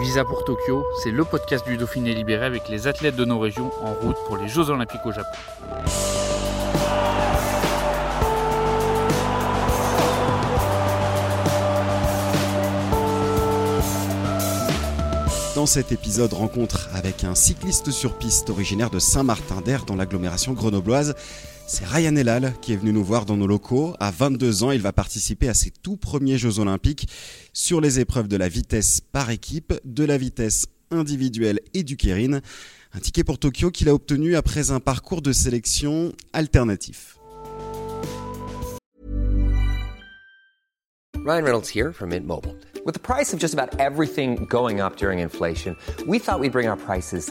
Visa pour Tokyo, c'est le podcast du Dauphiné libéré avec les athlètes de nos régions en route pour les Jeux Olympiques au Japon. Dans cet épisode, rencontre avec un cycliste sur piste originaire de Saint-Martin-d'Air dans l'agglomération grenobloise. C'est Ryan Elal qui est venu nous voir dans nos locaux. À 22 ans, il va participer à ses tout premiers Jeux Olympiques sur les épreuves de la vitesse par équipe, de la vitesse individuelle et du kérine. Un ticket pour Tokyo qu'il a obtenu après un parcours de sélection alternatif. Ryan Reynolds here from Mint Mobile. With the price of just about everything going up during inflation, we thought we'd bring our prices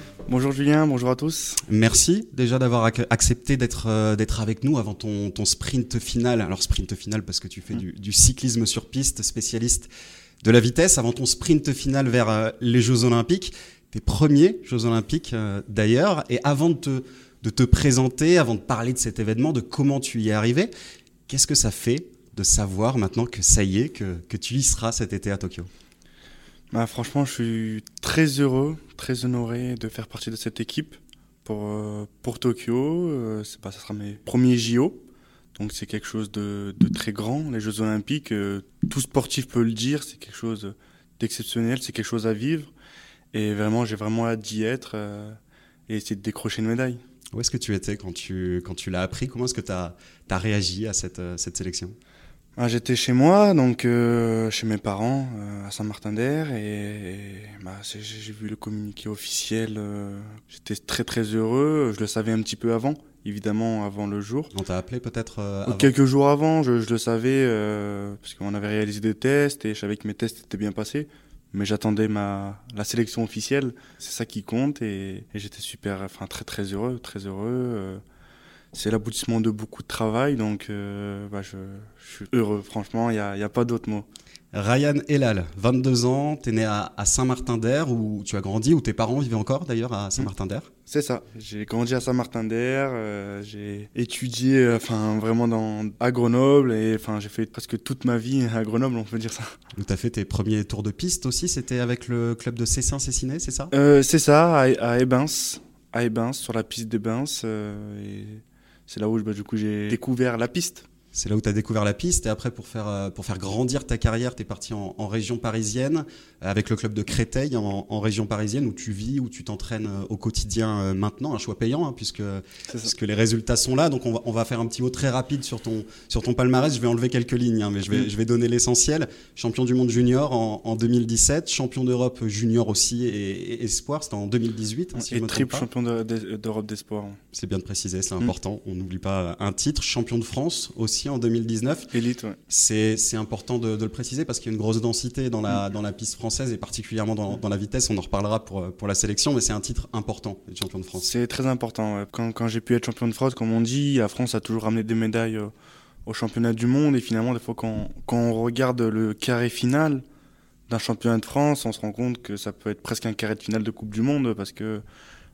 Bonjour Julien, bonjour à tous. Merci déjà d'avoir ac- accepté d'être euh, d'être avec nous avant ton, ton sprint final. Alors sprint final parce que tu fais du, du cyclisme sur piste, spécialiste de la vitesse, avant ton sprint final vers euh, les Jeux Olympiques, tes premiers Jeux Olympiques euh, d'ailleurs. Et avant de te, de te présenter, avant de parler de cet événement, de comment tu y es arrivé, qu'est-ce que ça fait de savoir maintenant que ça y est, que, que tu y seras cet été à Tokyo? Bah, franchement, je suis très heureux, très honoré de faire partie de cette équipe pour, euh, pour Tokyo. Euh, c'est, ça sera mes premiers JO. Donc c'est quelque chose de, de très grand. Les Jeux Olympiques, euh, tout sportif peut le dire, c'est quelque chose d'exceptionnel, c'est quelque chose à vivre. Et vraiment, j'ai vraiment hâte d'y être et essayer de décrocher une médaille. Où est-ce que tu étais quand tu, quand tu l'as appris? Comment est-ce que tu as, réagi à cette, cette sélection? Ah, J'étais chez moi, donc euh, chez mes parents euh, à Saint-Martin-d'Air, et, et, bah, j'ai vu le communiqué officiel. euh, J'étais très très heureux. Je le savais un petit peu avant, évidemment avant le jour. On t'a appelé peut-être Quelques jours avant, je, je le savais parce qu'on avait réalisé des tests et je savais que mes tests étaient bien passés. Mais j'attendais ma la sélection officielle. C'est ça qui compte et, et j'étais super, enfin très très heureux, très heureux. C'est l'aboutissement de beaucoup de travail, donc euh, bah, je, je suis heureux. Franchement, il n'y a, pas d'autre mot. Ryan Elal, 22 ans, t'es né à, à Saint-Martin-d'Air où tu as grandi, où tes parents vivaient encore d'ailleurs à Saint-Martin-d'Air. C'est ça. J'ai grandi à Saint-Martin-d'Air. euh, j'ai étudié, euh, vraiment dans à Grenoble et enfin j'ai fait presque toute ma vie à Grenoble, on peut dire ça. Où t'as fait tes premiers tours de piste aussi, c'était avec le club de Cessin-Cessiné, c'est ça? C'est ça, à, à Ebens, à Ebens, sur la piste d'Ebens. euh, c'est là où bah, j'ai découvert la piste. C'est là où tu as découvert la piste et après pour faire, euh, grandir ta carrière, tu es parti en, région parisienne avec le club de Créteil en, en région parisienne où tu vis, où tu t'entraînes euh, au quotidien euh, maintenant, un choix payant hein, puisque, puisque les résultats sont là. Donc on va, on va faire un petit mot très rapide sur ton, sur ton palmarès. Je vais enlever quelques lignes, hein, mais je vais, Mm. je vais donner l'essentiel. Champion du monde junior en, en 2017, champion d'Europe junior aussi et, et espoir, c'était en 2018. hein, si je et me triple champion de- de- d'Europe d'espoir. C'est bien de préciser, c'est Mm. important. On n'oublie pas un titre. Champion de France aussi en 2019. Élite, ouais. C'est important de, de le préciser parce qu'il y a une grosse densité dans la, dans la piste française et particulièrement dans, la vitesse. On en reparlera pour, pour la sélection, mais c'est un titre important, le champion de France. C'est très important. quand j'ai pu être champion de France, comme on dit, la France a toujours ramené des médailles euh, au championnat du monde. Et finalement, des fois, quand, quand on regarde le carré final d'un championnat de France, on se rend compte que ça peut être presque un carré de finale de Coupe du Monde parce que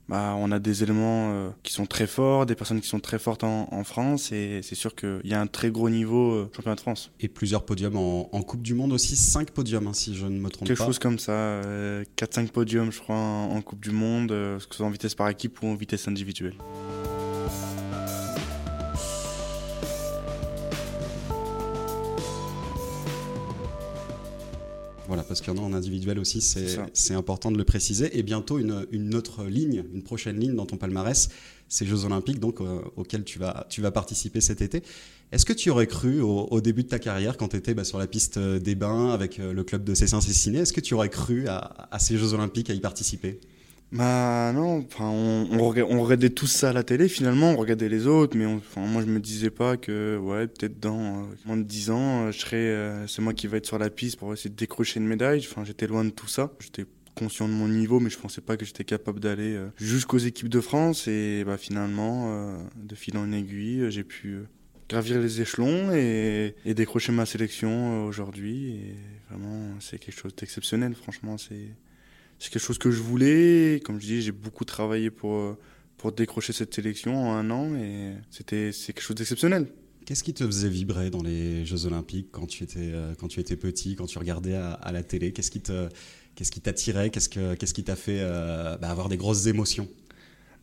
bah, on a des éléments euh, qui sont très forts, des personnes qui sont très fortes en, en France. Et c'est sûr qu'il y a un très gros niveau euh, championnat de France. Et plusieurs podiums en, en Coupe du Monde aussi, cinq podiums hein, si je ne me trompe Quelque pas. chose comme ça. euh, 4-5 podiums, je crois, en, en Coupe du Monde, euh, que ce soit en vitesse par équipe ou en vitesse individuelle. Parce qu'il y en a en individuel aussi, c'est important de le préciser. Et bientôt, une, une autre ligne, une prochaine ligne dans ton palmarès, ces Jeux Olympiques donc, euh, auxquels tu vas, tu vas participer cet été. Est-ce que tu aurais cru au, au début de ta carrière, quand tu étais bah, sur la piste euh, des Bains avec euh, le club de Cessin-Cessiné, est-ce que tu aurais cru à, à ces Jeux Olympiques, à y participer? Bah non, enfin, on, on, rega- on regardait tous ça à la télé finalement, on regardait les autres, mais moi je me disais pas que ouais, peut-être dans euh, moins de 10 ans, euh, je serais, euh, c'est moi qui vais être sur la piste pour essayer de décrocher une médaille. Enfin, j'étais loin de tout ça. J'étais conscient de mon niveau, mais je pensais pas que j'étais capable d'aller jusqu'aux équipes de France. Et bah, finalement, de fil en aiguille, j'ai pu gravir les échelons et, et décrocher ma sélection aujourd'hui. Et vraiment, c'est quelque chose d'exceptionnel. Franchement, c'est quelque chose que je voulais. Comme je dis, j'ai beaucoup travaillé pour pour décrocher cette sélection en un an et c'était c'est quelque chose d'exceptionnel. Qu'est-ce qui te faisait vibrer dans les Jeux Olympiques quand tu étais, euh, quand tu étais petit, quand tu regardais à, la télé? Qu'est-ce qui te, qu'est-ce qui t'attirait? Qu'est-ce que, qu'est-ce qui t'a fait euh, bah, avoir des grosses émotions?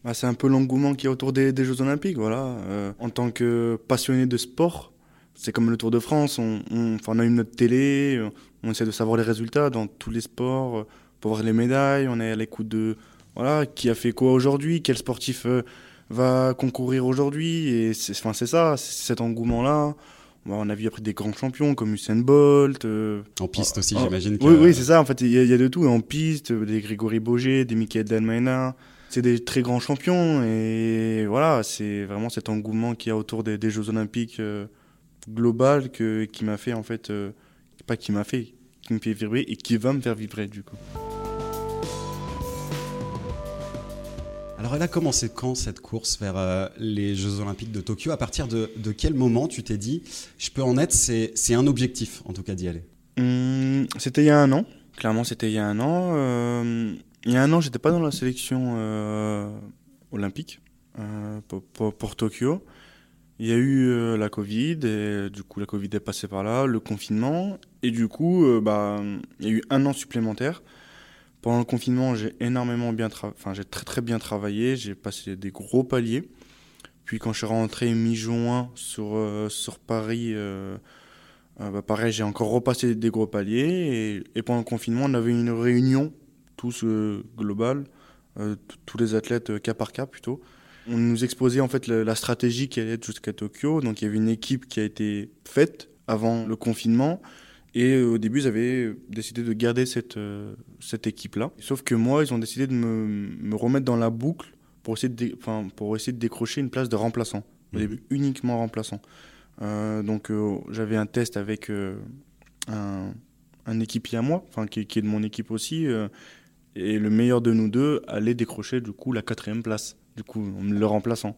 Bah, c'est un peu l'engouement qui est autour des, Jeux Olympiques, voilà. Euh, en tant que passionné de sport, c'est comme le Tour de France, on, on, on, a une notre télé, on essaie de savoir les résultats dans tous les sports, pour voir les médailles, on est à l'écoute de voilà qui a fait quoi aujourd'hui, quel sportif va concourir aujourd'hui. Et c'est enfin, ça, cet engouement-là. On a vu après des grands champions comme Usain Bolt. Euh, en piste aussi, j'imagine. Oui, oui c'est ça. En fait, il y, a de tout. En piste, des Grégory Boger, des Michael Dalmaina. C'est des très grands champions. Et voilà, c'est vraiment cet engouement qu'il y a autour des, Jeux Olympiques euh, global que, qui m'a fait, en fait, euh, pas qui m'a fait, qui me fait vibrer et qui va me faire vibrer du coup. Alors elle a commencé quand cette course vers euh, les Jeux Olympiques de Tokyo? À partir de, quel moment tu t'es dit, je peux en être, c'est un objectif en tout cas d'y aller? Hum, C'était il y a un an, clairement c'était il y a un an. Euh, il y a un an j'étais pas dans la sélection euh, olympique pour, Tokyo. Il y a eu la Covid, et du coup la Covid est passée par là, le confinement, et du coup bah, il y a eu un an supplémentaire. Pendant le confinement, j'ai énormément bien enfin j'ai très très bien travaillé, j'ai passé des gros paliers. Puis quand je suis rentré mi-juin sur, euh, sur Paris, euh, euh, bah pareil, j'ai encore repassé des gros paliers. Et, pendant le confinement, on avait une réunion, tous global, tous les athlètes cas par cas plutôt. On nous exposait en fait la stratégie qui allait être jusqu'à Tokyo. Donc il y avait une équipe qui a été faite avant le confinement et euh, au début, ils avaient décidé de garder cette, euh, cette équipe-là. Sauf que moi, ils ont décidé de me, me remettre dans la boucle pour essayer de, pour essayer de décrocher une place de remplaçant. Au mmh. début, uniquement remplaçant. Euh, donc, j'avais un test avec un, un, équipier à moi, enfin, qui, qui, est de mon équipe aussi. et le meilleur de nous deux allait décrocher, du coup, la quatrième place, du coup, le remplaçant.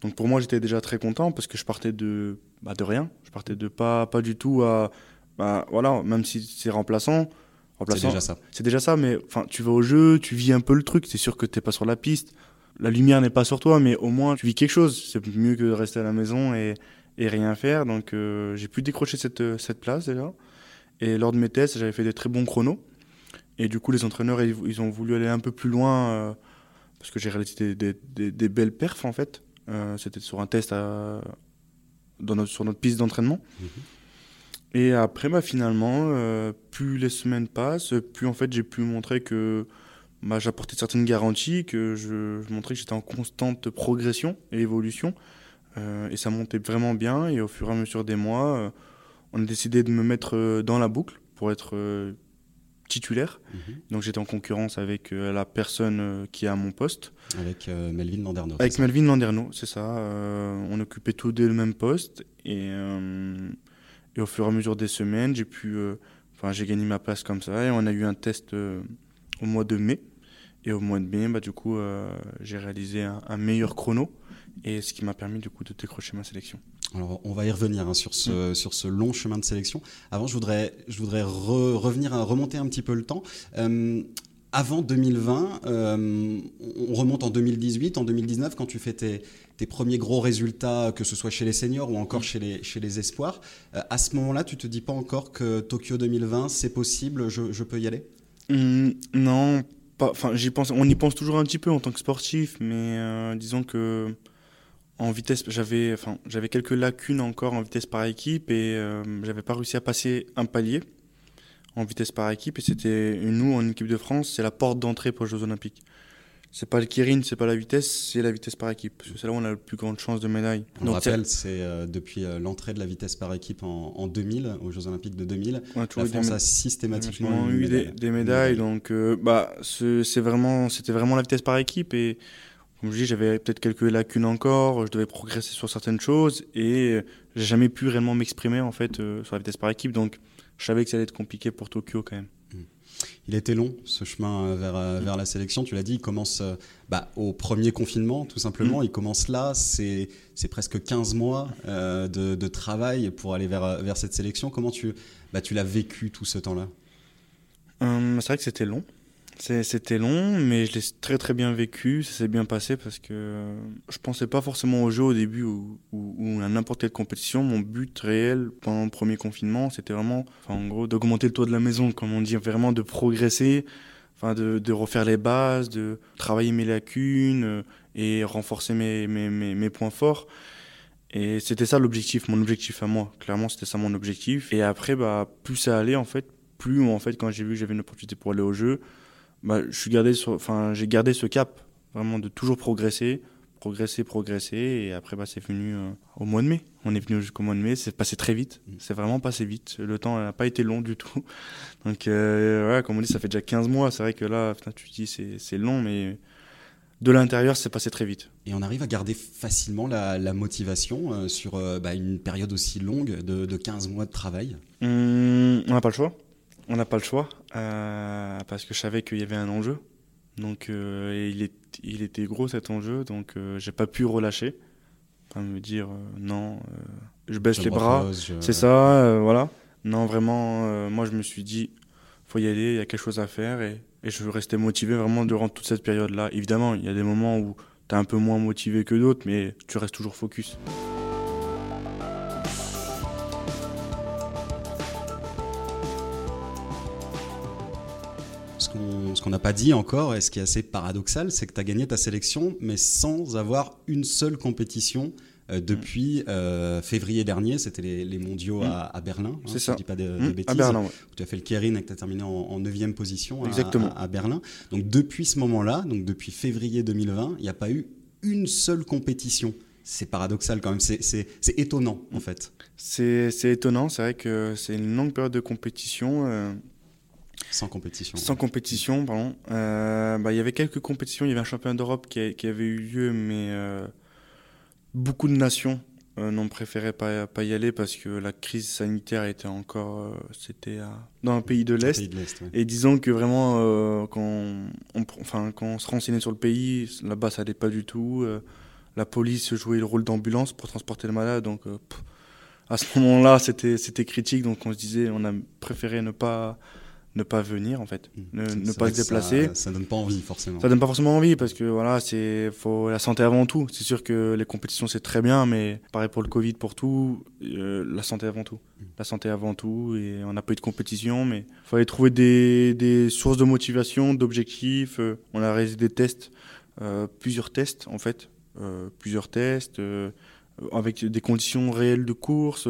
Donc, pour moi, j'étais déjà très content parce que je partais de, bah, de rien. Je partais de pas, pas du tout à bah voilà, même si c'est remplaçant, remplaçant c'est déjà ça. C'est déjà ça, mais enfin, tu vas au jeu, tu vis un peu le truc. C'est sûr que t'es pas sur la piste, la lumière n'est pas sur toi, mais au moins tu vis quelque chose. C'est mieux que de rester à la maison et, et rien faire. Donc euh, j'ai pu décrocher cette, cette place déjà. Et lors de mes tests, j'avais fait des très bons chronos. Et du coup, les entraîneurs, ils, ont voulu aller un peu plus loin euh, parce que j'ai réalisé des, des, des, belles perfs en fait. Euh, c'était sur un test à, dans notre, sur notre piste d'entraînement. Mhm. Et après, bah, finalement, euh, plus les semaines passent, plus en fait j'ai pu montrer que bah, j'apportais certaines garanties, que je, montrais que j'étais en constante progression et évolution. Euh, et ça montait vraiment bien. Et au fur et à mesure des mois, euh, on a décidé de me mettre dans la boucle pour être titulaire. Mhm. Donc j'étais en concurrence avec la personne qui est à mon poste. Avec Melvin Landerneau. Avec Melvin Landerneau, c'est ça. on occupait tous deux le même poste. Et et au fur et à mesure des semaines, j'ai pu, euh, enfin, j'ai gagné ma place comme ça. Et on a eu un test euh, au mois de mai. Et au mois de mai, bah, du coup, euh, j'ai réalisé un, meilleur chrono. Et ce qui m'a permis, du coup, de décrocher ma sélection. Alors, on va y revenir hein, sur, ce, mm. sur ce long chemin de sélection. Avant, je voudrais, je voudrais revenir, remonter un petit peu le temps avant 2020, euh, on remonte en 2018, en 2019, quand tu fais tes, premiers gros résultats, que ce soit chez les seniors ou encore chez les, chez les espoirs. Euh, à ce moment-là, tu te dis pas encore que Tokyo 2020, c'est possible, je, peux y aller? Mmh, Non, enfin, j'y pense, on y pense toujours un petit peu en tant que sportif, mais euh, disons que en vitesse, j'avais, enfin, j'avais quelques lacunes encore en vitesse par équipe et j'avais pas réussi à passer un palier en vitesse par équipe. Et c'était nous, en équipe de France, c'est la porte d'entrée pour les Jeux Olympiques. C'est pas le Kirin, c'est pas la vitesse, c'est la vitesse par équipe. C'est là où on a la plus grande chance de médaille. On rappelle, c'est euh, depuis euh, l'entrée de la vitesse par équipe en, 2000, aux Jeux Olympiques de 2000. la France a systématiquement eu des, médailles. Donc, euh, bah, c'est vraiment, c'était vraiment la vitesse par équipe. Et comme je dis, j'avais peut-être quelques lacunes encore. Je devais progresser sur certaines choses et j'ai jamais pu réellement m'exprimer en fait sur la vitesse par équipe. Donc, je savais que ça allait être compliqué pour Tokyo quand même. Il était long, ce chemin vers, vers la sélection. Tu l'as dit, il commence bah, au premier confinement, tout simplement. Il commence là. C'est presque 15 mois de, de, travail pour aller vers, vers cette sélection. Comment tu, bah, tu l'as vécu tout ce temps-là? C'est vrai que c'était long. C'était long, mais je l'ai très très bien vécu, ça s'est bien passé parce que je pensais pas forcément au jeu au début ou, à n'importe quelle compétition. Mon but réel pendant le premier confinement, c'était vraiment, en gros, d'augmenter le toit de la maison, comme on dit, vraiment de progresser, enfin de, refaire les bases, de travailler mes lacunes euh, et renforcer mes points forts. Et c'était ça l'objectif, mon objectif à moi. Clairement, c'était ça mon objectif. Et après, bah, plus ça allait en fait, plus en fait, quand j'ai vu que j'avais une opportunité pour aller au jeu, bah, je suis gardé sur, enfin, j'ai gardé ce cap, vraiment de toujours progresser, progresser, progresser. Et après, bah, c'est venu euh, au mois de mai. On est venu jusqu'au mois de mai. C'est passé très vite. Mm. C'est vraiment passé vite. Le temps n'a pas été long du tout. Donc, euh, comme on dit, ça fait déjà 15 mois. C'est vrai que là, tu te dis, c'est long, mais de l'intérieur, c'est passé très vite. Et on arrive à garder facilement la, motivation euh, sur bah, une période aussi longue de, 15 mois de travail? Hum, On n'a pas le choix. On n'a pas le choix euh, parce que je savais qu'il y avait un enjeu. Donc euh, il, est, il était gros cet enjeu, donc euh, j'ai pas pu relâcher. Enfin, me dire non, je baisse les bras, c'est ça, voilà. Non, vraiment, moi je me suis dit, faut y aller, il y a quelque chose à faire et, et je restais motivé vraiment durant toute cette période-là. Évidemment, il y a des moments où tu es un peu moins motivé que d'autres, mais tu restes toujours focus. Ce qu'on n'a pas dit encore, et ce qui est assez paradoxal, c'est que tu as gagné ta sélection, mais sans avoir une seule compétition euh, depuis euh, février dernier. C'était les, mondiaux à, mm. Berlin. Hein, c'est ça. dis pas de, mm. bêtises. À Berlin, Tu as fait le Kering et que tu as terminé en, 9 position Exactement. À, Berlin. Donc depuis ce moment-là, donc depuis février 2020, il n'y a pas eu une seule compétition. C'est paradoxal quand même, c'est étonnant en fait. C'est étonnant, c'est vrai que c'est une longue période de compétition. Euh, sans compétition. Sans compétition, pardon. Euh, bah, il y avait quelques compétitions. Il y avait un championnat d'Europe qui, qui, avait eu lieu, mais euh, beaucoup de nations euh, n'ont préféré pas, pas y aller parce que la crise sanitaire était encore. C'était dans un pays de l'Est. Et disons que vraiment, quand, on, enfin, quand on se renseignait sur le pays, là-bas, ça n'allait pas du tout. la police jouait le rôle d'ambulance pour transporter le malade. Donc. à ce moment-là, c'était critique, donc on se disait, on a préféré ne pas, ne pas venir en fait, mmh. ne, pas se déplacer. Ça, ça, donne pas envie forcément. Ça donne pas forcément envie parce que voilà, c'est faut la santé avant tout. C'est sûr que les compétitions c'est très bien, mais pareil pour le Covid, pour tout, euh, la santé avant tout. Mmh. La santé avant tout et on n'a pas eu de compétition, mais il fallait trouver des, des, sources de motivation, d'objectifs. Euh, on a réalisé des tests, euh, plusieurs tests en fait, plusieurs tests avec des conditions réelles de course,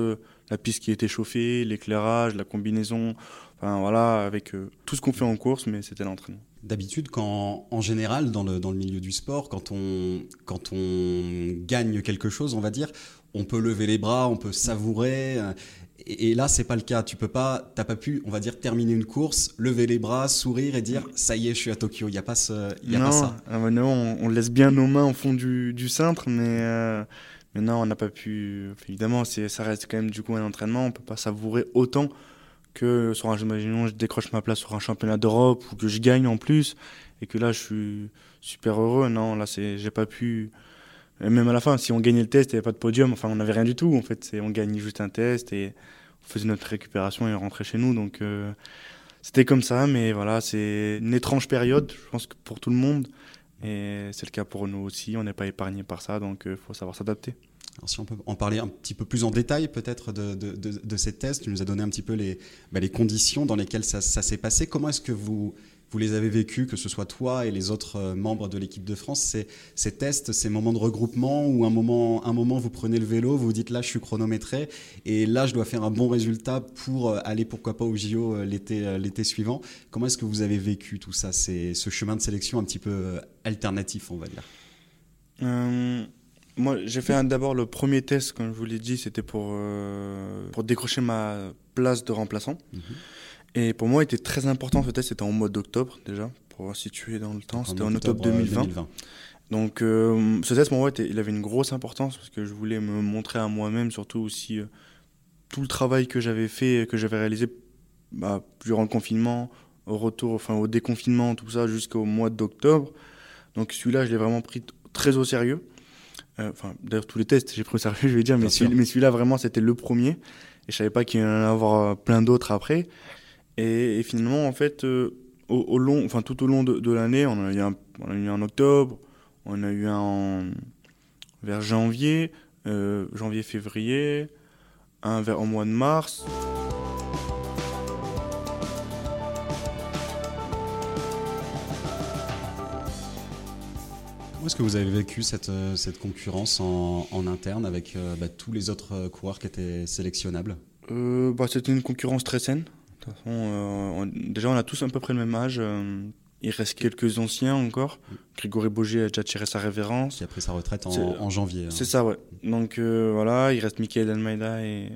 la piste qui était chauffée, l'éclairage, la combinaison. Enfin voilà, avec euh, tout ce qu'on fait en course, mais c'était l'entraînement. D'habitude, quand en général dans le, dans le milieu du sport, quand on, quand on gagne quelque chose, on va dire, on peut lever les bras, on peut savourer. Euh, et, là, c'est pas le cas. Tu peux pas, t'as pas pu, on va dire, terminer une course, lever les bras, sourire et dire ça y est, je suis à Tokyo. Il y a pas ce, y a non, pas ça. Ah bah non, on, laisse bien nos mains au fond du, du cintre, mais. Euh, mais non, on n'a pas pu. Évidemment, ça reste quand même du coup un entraînement. On peut pas savourer autant que sur un, je décroche ma place sur un championnat d'Europe ou que je gagne en plus et que là je suis super heureux. Non, là c'est, j'ai pas pu. même à la fin, si on gagnait le test, il n'y avait pas de podium. Enfin, on n'avait rien du tout. En fait, on gagnait juste un test et on faisait notre récupération et on rentrait chez nous. Donc euh, c'était comme ça, mais voilà, c'est une étrange période, je pense pour tout le monde. Et c'est le cas pour nous aussi. On n'est pas épargné par ça, donc il euh, faut savoir s'adapter. Si on peut en parler un petit peu plus en détail peut-être de, de, de, ces tests, tu nous as donné un petit peu les, bah, les conditions dans lesquelles ça, s'est passé. Comment est-ce que vous, vous les avez vécus, que ce soit toi et les autres euh, membres de l'équipe de France, ces, ces, tests, ces moments de regroupement où un moment, un moment vous prenez le vélo, vous dites là je suis chronométré et là je dois faire un bon résultat pour euh, aller pourquoi pas au JO euh, l'été, l'été suivant. Comment est-ce que vous avez vécu tout ça, c'est ce chemin de sélection un petit peu alternatif on va dire? Moi, j'ai fait d'abord le premier test, comme je vous l'ai dit, c'était pour, euh, pour décrocher ma place de remplaçant. Mhm. Et pour moi, il était très important ce test, c'était en mois d'octobre déjà, pour situer dans le temps, c'était en octobre 2020. Euh, Donc euh, ce test, pour moi, il avait une grosse importance parce que je voulais me montrer à moi-même, surtout aussi tout le travail que j'avais fait, que j'avais réalisé bah, durant le confinement, au retour, enfin au déconfinement, tout ça, jusqu'au mois d'octobre. Donc celui-là, je l'ai vraiment pris très au sérieux. Euh, enfin, d'ailleurs, tous les tests, j'ai pris je vais dire, mais, celui, mais celui-là, vraiment, c'était le premier. Et je savais pas qu'il y en allait avoir plein d'autres après. Et, finalement, en fait, au, long, enfin tout au long de, l'année, on, a eu un, on a eu en octobre, on a eu un en, vers janvier, janvier-février, un vers, au mois de mars. Est-ce que vous avez vécu cette, euh, cette concurrence en, en interne avec euh, bah, tous les autres euh, coureurs qui étaient sélectionnables? Bah, C'était une concurrence très saine. De toute façon, déjà, on a tous à peu près le même âge. il reste quelques anciens encore. Grégory Boger a déjà tiré sa révérence. Qui a pris sa retraite en, en janvier. Hein. C'est ça, ouais. Donc voilà, il reste Michael Almeida et,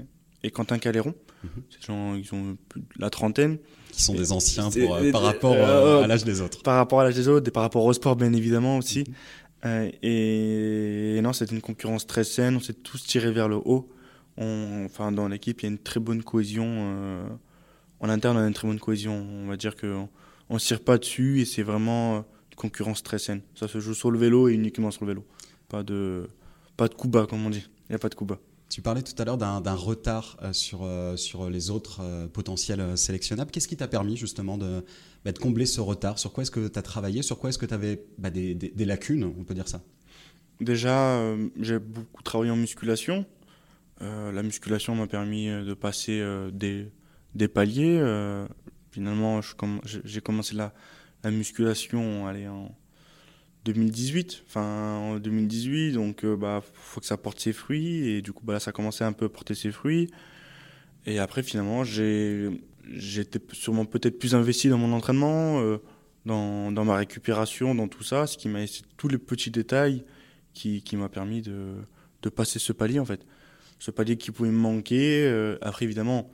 et Quentin Caléron. Mhm. Ces gens, ils ont la trentaine. Qui sont des anciens pour, par rapport à l'âge des autres. Par rapport à l'âge des autres et par rapport au sport, bien évidemment aussi. Mhm. Et, non, c'était une concurrence très saine. On s'est tous tirés vers le haut. Enfin, dans l'équipe, il y a une très bonne cohésion. Euh, en interne, on a une très bonne cohésion. On va dire qu'on ne se tire pas dessus et c'est vraiment une concurrence très saine. Ça se joue sur le vélo et uniquement sur le vélo. Pas de, pas de coup bas, comme on dit. Il n'y a pas de coup bas. Tu parlais tout à l'heure d'un retard euh, sur, euh, sur les autres euh, potentiels sélectionnables. Qu'est-ce qui t'a permis justement de, bah, combler ce retard? Sur quoi est-ce que tu as travaillé? Sur quoi est-ce que tu avais bah, des, lacunes, on peut dire ça? Déjà, j'ai beaucoup travaillé en musculation. la musculation m'a permis de passer des, des, paliers. finalement, j'ai commencé la, la musculation allez, en 2018, enfin en 2018, donc euh, bah faut que ça porte ses fruits et du coup bah là ça a commencé un peu à porter ses fruits et après finalement j'ai j'étais sûrement peut-être plus investi dans mon entraînement, euh, dans, dans, ma récupération, dans tout ça, ce qui m'a tous les petits détails qui, qui m'a permis de, de passer ce palier en fait, ce palier qui pouvait me manquer. Euh, après évidemment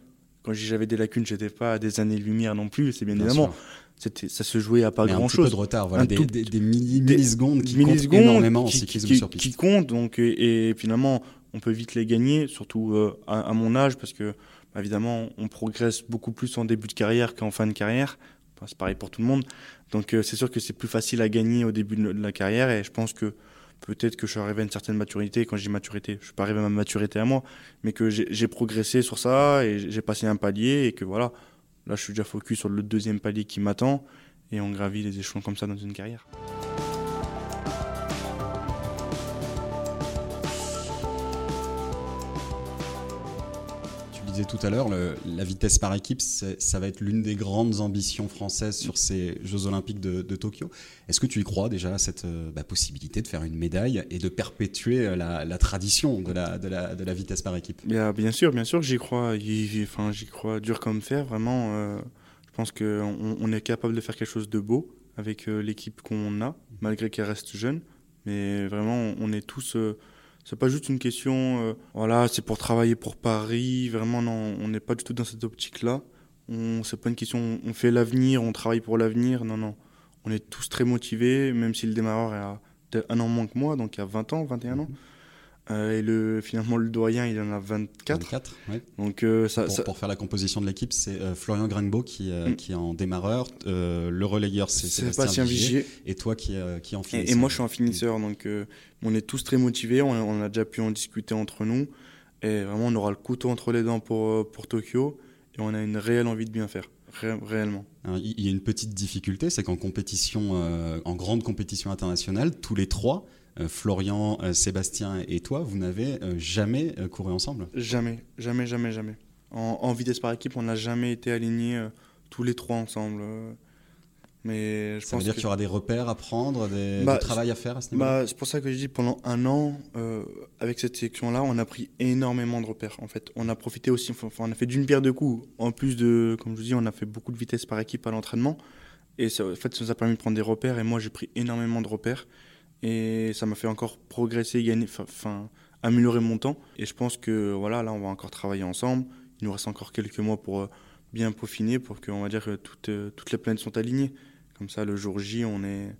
quand j'avais des lacunes, j'étais pas à des années-lumière non plus, c'est bien, évidemment ça se jouait à pas grand un chose. Peu de retard, voilà, des, des, millisecondes qui comptent énormément qui, qui, comptent, donc, et, finalement, on peut vite les gagner, surtout euh, à, mon âge, parce que, bah, évidemment, on progresse beaucoup plus en début de carrière qu'en fin de carrière. c'est pareil pour tout le monde. Donc, euh, c'est sûr que c'est plus facile à gagner au début de la carrière, et je pense que peut-être que je suis arrivé à une certaine maturité. Quand je dis maturité, je suis pas arrivé à ma maturité à moi, mais que j'ai progressé sur ça, et j'ai passé un palier, et que voilà Là, je suis déjà focus sur le deuxième palier qui m'attend et on gravit les échelons comme ça dans une carrière. Tout à l'heure, la vitesse par équipe, ça va être l'une des grandes ambitions françaises sur ces Jeux Olympiques de, Tokyo. Est-ce que tu y crois déjà cette euh, bah, possibilité de faire une médaille et de perpétuer euh, la, tradition de la, vitesse par équipe? Bien, bien sûr, bien sûr, j'y crois. Enfin, j'y crois dur comme fer. Vraiment, euh, je pense qu'on on est capable de faire quelque chose de beau avec l'équipe qu'on a, malgré qu'elle reste jeune. Mais vraiment, on est tous c'est pas juste une question, euh, voilà, c'est pour travailler pour Paris. Vraiment, non, on n'est pas du tout dans cette optique-là. On, c'est pas une question, on fait l'avenir, on travaille pour l'avenir. Non, non. On est tous très motivés, même si le démarreur a un an moins que moi, donc il y a 20 ans, 21 ans. Euh, et le, finalement, le doyen, il en a 24. 24, Donc, euh, ça, pour, pour, faire la composition de l'équipe, c'est euh, Florian Granbeau qui, mm. qui est en démarreur. le relayeur, c'est Sébastien, Vigier, Et toi qui, qui en finisseur. Et, moi, je suis en finisseur. Donc, on est tous très motivés. On, on, a déjà pu en discuter entre nous. Et vraiment, on aura le couteau entre les dents pour, pour Tokyo. Et on a une réelle envie de bien faire. réellement. il y a une petite difficulté, c'est qu'en compétition, en grande compétition internationale, tous les trois, Florian, euh, Sébastien et toi, vous n'avez euh, jamais couru ensemble? Jamais, jamais, jamais, jamais. En, vitesse par équipe, on n'a jamais été alignés tous les trois ensemble. Mais je ça veut dire qu'il y aura des repères à prendre, des, bah, du travail à faire à ce niveau bah, C'est pour ça que je dis pendant un an, avec cette sélection-là, on a pris énormément de repères. En fait, on a profité aussi, enfin, on a fait d'une pierre deux coups. En plus de, comme je vous dis, on a fait beaucoup de vitesse par équipe à l'entraînement. Et ça, en fait, ça nous a permis de prendre des repères. Et moi, j'ai pris énormément de repères. Et ça m'a fait encore progresser, gagner, enfin, améliorer mon temps. Et je pense que voilà, là, on va encore travailler ensemble. Il nous reste encore quelques mois pour euh, bien peaufiner, pour qu'on va dire que toutes, euh, toutes les planètes sont alignées. Comme ça, le jour J, on est,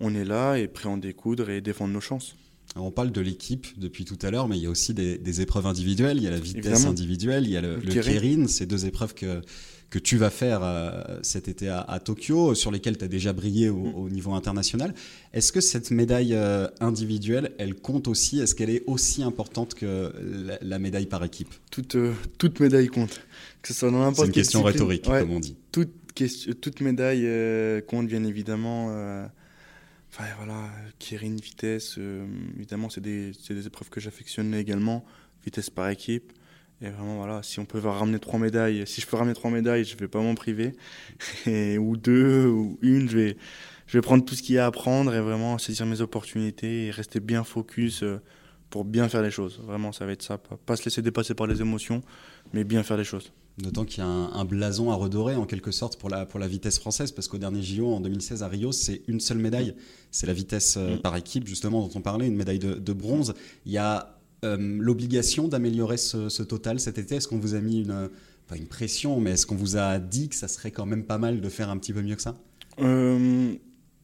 on est là et prêt à en découdre et défendre nos chances. On parle de l'équipe depuis tout à l'heure, mais il y a aussi des, épreuves individuelles. Il y a la vitesse individuelle, il y a le, le, Ces deux épreuves que, que tu vas faire euh, cet été à, Tokyo, sur lesquelles tu as déjà brillé au, mm. niveau international. Est-ce que cette médaille euh, individuelle, elle compte aussi? Est-ce qu'elle est aussi importante que la, médaille par équipe? Toute, euh, toute médaille compte. Que ce soit dans n'importe C'est une question rhétorique, comme on dit. Toute, question, toute médaille compte, bien évidemment. Enfin voilà, Kirin, vitesse, évidemment, c'est des, des, épreuves que j'affectionne également. Vitesse par équipe. Et vraiment, voilà, si on peut ramener trois médailles, si je peux ramener trois médailles, je vais pas m'en priver. Et, ou deux, ou une, je vais, je vais prendre tout ce qu'il y a à prendre et vraiment saisir mes opportunités et rester bien focus euh, pour bien faire les choses. Vraiment, ça va être ça. Pas, se laisser dépasser par les émotions, mais bien faire les choses. D'autant qu'il y a un, blason à redorer en quelque sorte pour la, pour la vitesse française, parce qu'au dernier JO en 2016 à Rio, c'est une seule médaille. C'est la vitesse euh, mm. par équipe, justement, dont on parlait, une médaille de, de bronze. Il y a euh, l'obligation d'améliorer ce, total cet été Est-ce qu'on vous a mis une, pas une pression, mais est-ce qu'on vous a dit que ça serait quand même pas mal de faire un petit peu mieux que ça? Euh,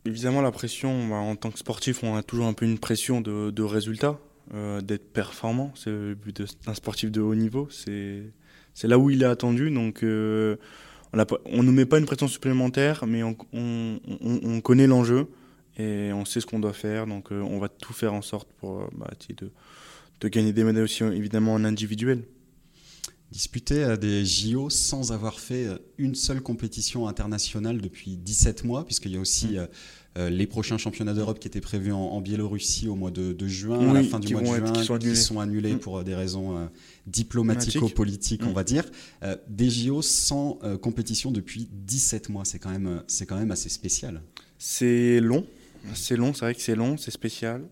Évidemment, la pression, bah, en tant que sportif, on a toujours un peu une pression de, de résultat, euh, d'être performant. C'est le but d'un sportif de haut niveau. C'est là où il est attendu. Donc, on ne nous met pas une pression supplémentaire, mais on, on, connaît l'enjeu et on sait ce qu'on doit faire. Donc, on va tout faire en sorte pour bah, de de gagner des médailles aussi évidemment en individuel. Disputer à des JO sans avoir fait euh, une seule compétition internationale depuis 17 mois, puisqu'il y a aussi mm. euh, euh, les prochains championnats d'Europe qui étaient prévus en, Biélorussie au mois de, juin, à la fin du mois de juin, qui sont annulés, mm. pour des raisons diplomatico-politiques, on mm. va dire. des JO sans compétition depuis 17 mois, c'est quand, même, quand même assez spécial. C'est long, c'est long, c'est vrai que c'est long, c'est spécial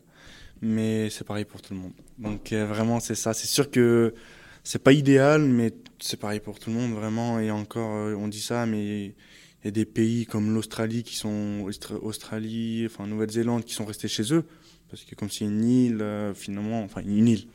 mais c'est pareil pour tout le monde. Donc euh, vraiment, c'est ça. C'est sûr que c'est pas idéal, mais c'est pareil pour tout le monde, vraiment. Et encore, euh, on dit ça, mais il y a des pays comme l'Australie qui sont Australie, enfin Nouvelle-Zélande qui sont restés chez eux parce que comme c'est une île, euh, finalement, enfin une île,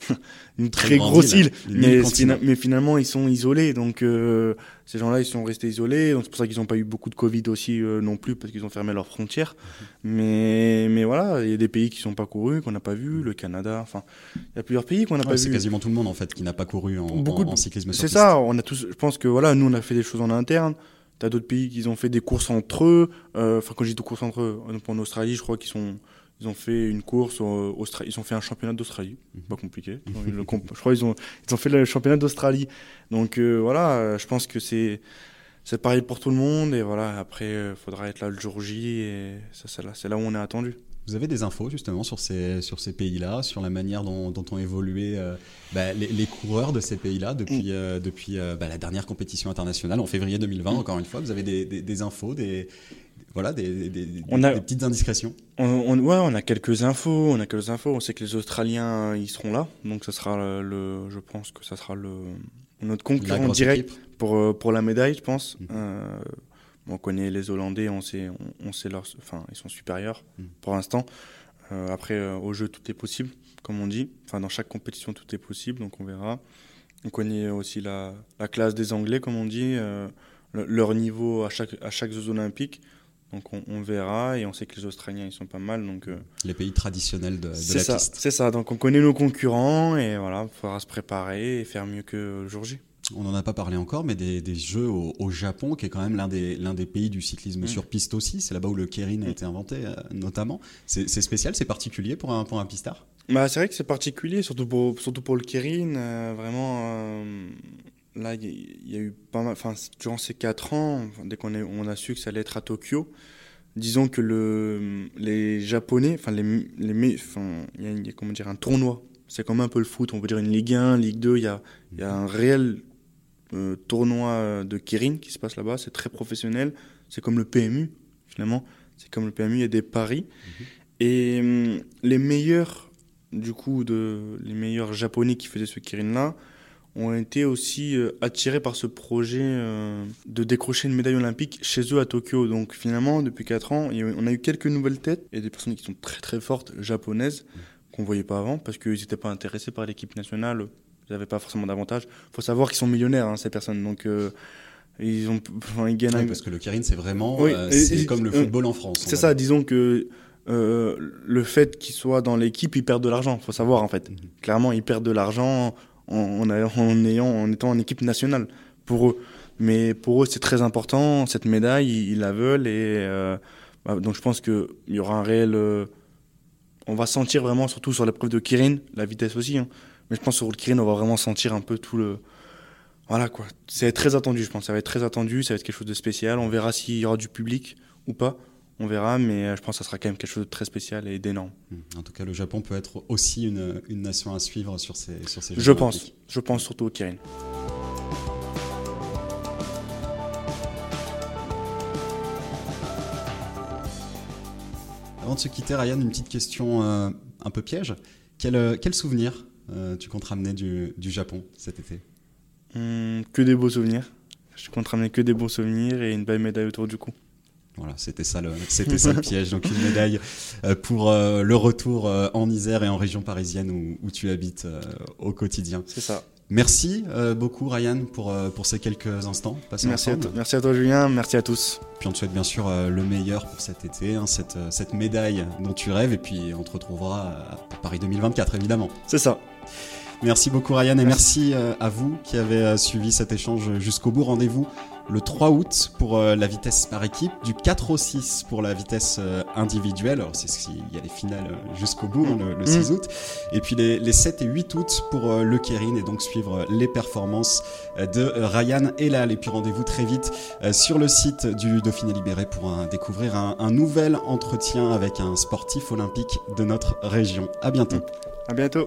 une très, grosse île, mais, mais, finalement ils sont isolés. Donc euh, ces gens-là ils sont restés isolés. Donc c'est pour ça qu'ils n'ont pas eu beaucoup de Covid aussi euh, non plus parce qu'ils ont fermé leurs frontières. Mhm. Mais mais voilà, il y a des pays qui sont pas courus qu'on n'a pas vu, le Canada. Enfin, il y a plusieurs pays qu'on n'a pas vu. C'est quasiment tout le monde en fait qui n'a pas couru en, beaucoup en, cyclisme. C'est ça. On a tous. Je pense que voilà, nous on a fait des choses en interne. T'as d'autres pays qui ont fait des courses entre eux. Euh, enfin, quand je dis des courses entre eux, en Australie, je crois qu'ils sont ils ont fait une course, Australie, ils ont fait un championnat d'Australie, mhm. pas compliqué. je crois qu'ils ont, ils ont fait le championnat d'Australie. Donc euh, voilà, euh, je pense que c'est c'est pareil pour tout le monde. Et voilà, après, il euh, faudra être là le jour J. Et c'est là, là où on est attendu. Vous avez des infos justement sur ces, sur ces pays-là, sur la manière dont, dont ont évolué bah, les, coureurs de ces pays-là depuis, mm. depuis bah, la dernière compétition internationale en février 2020, mm. encore une fois? Vous avez des, des, des infos, des, voilà, des, petites indiscrétions. On, ouais, on a quelques infos. On a quelques infos. On sait que les Australiens, ils seront là. Donc, ça sera le, je pense que ça sera le, notre concurrent direct pour, euh, pour la médaille, je pense. Mhm. Euh, on connaît les Hollandais, on sait, on, sait leur, enfin, ils sont supérieurs mhm. pour l'instant. Euh, après, au jeu, tout est possible, comme on dit. Enfin, dans chaque compétition, tout est possible, donc on verra. On connaît aussi la, la classe des Anglais, comme on dit, leur niveau à chaque, à chaque Jeux Olympiques. Donc on, verra et on sait que les Australiens ils sont pas mal donc euh, les pays traditionnels de, de la ça, piste. C'est ça. Donc on connaît nos concurrents et voilà, il faudra se préparer et faire mieux que le jour J. On n'en a pas parlé encore, mais des, des jeux au, Japon, qui est quand même l'un des, l'un des pays du cyclisme mm. sur piste aussi. C'est là-bas où le Kerin a mm. été inventé, euh, notamment. C'est, spécial, c'est particulier pour un, pour un pistard? Bah, C'est vrai que c'est particulier, surtout pour, surtout pour le Kerin. Euh, vraiment, là, il y, a eu pas mal. Enfin, durant ces quatre ans, dès qu'on on a su que ça allait être à Tokyo, disons que le, les Japonais, enfin, les, les, il y, a, comment dire, un tournoi. C'est comme un peu le foot, on peut dire une Ligue 1, Ligue 2. Il y a, y a un réel euh, tournoi de Kirin qui se passe là-bas. C'est très professionnel. C'est comme le PMU, finalement. C'est comme le PMU, il y a des paris. Mhm. Et hum, les meilleurs, du coup, de, les meilleurs Japonais qui faisaient ce Kirin-là, ont été aussi euh, attirés par ce projet euh, de décrocher une médaille olympique chez eux à Tokyo. Donc finalement, depuis 4 ans, on a eu quelques nouvelles têtes et des personnes qui sont très très fortes japonaises qu'on ne voyait pas avant parce qu'ils n'étaient pas intéressés par l'équipe nationale. Ils n'avaient pas forcément d'avantage. Il faut savoir qu'ils sont millionnaires, hein, ces personnes. Donc euh, ils, ont, ils gagnent. parce que le Kirin, c'est vraiment c'est comme le football en France. C'est ça, disons que le fait qu'ils soient dans l'équipe, ils perdent de l'argent. faut savoir, en fait. Clairement, ils perdent de l'argent en, ayant, en étant en équipe nationale pour eux. Mais pour eux, c'est très important. Cette médaille, ils, la veulent. Et euh, bah, donc, je pense qu'il y aura un réel. euh, on va sentir vraiment, surtout sur l'épreuve de Kirin, la vitesse aussi. hein. Mais je pense sur le Kirin, on va vraiment sentir un peu tout le. Voilà quoi. C'est très attendu, je pense. Ça va être très attendu. Ça va être quelque chose de spécial. On verra s'il y aura du public ou pas. On verra, mais euh, je pense que ça sera quand même quelque chose de très spécial et d'énorme. En tout cas, le Japon peut être aussi une, une nation à suivre sur ces, sur ces Jeux Je pense. olympiques. Je pense surtout au Kirin. Avant de se quitter, Ryan, une petite question euh, un peu piège. Quel, euh, quel souvenir euh, tu comptes ramener du, du Japon cet été? Hum, que des beaux souvenirs. Je compte ramener que des beaux souvenirs et une belle médaille autour du cou. Voilà, c'était ça le, c'était ça le piège. Donc une médaille euh, pour euh, le retour euh, en Isère et en région parisienne où, où tu habites au quotidien. C'est ça. Merci beaucoup Ryan pour, pour ces quelques instants passés Merci à, ensemble. toi, merci à toi, Julien. Merci à tous. Puis on te souhaite bien sûr le meilleur pour cet été, hein, cette, cette médaille dont tu rêves et puis on te retrouvera à Paris 2024 évidemment. C'est ça. Merci beaucoup Ryan et merci à vous qui avez suivi cet échange jusqu'au bout. Rendez-vous le 3 août pour euh, la vitesse par équipe, du 4 au 6 pour la vitesse euh, individuelle. Alors c'est s'il y a les finales euh, jusqu'au bout, hein, le, le 6 août. Et puis les, les 7 et 8 août pour euh, le Kérin et donc suivre les performances de Ryan Elal. Et puis rendez-vous très vite sur le site du Dauphiné Libéré pour découvrir un, un nouvel entretien avec un sportif olympique de notre région. À bientôt. À bientôt.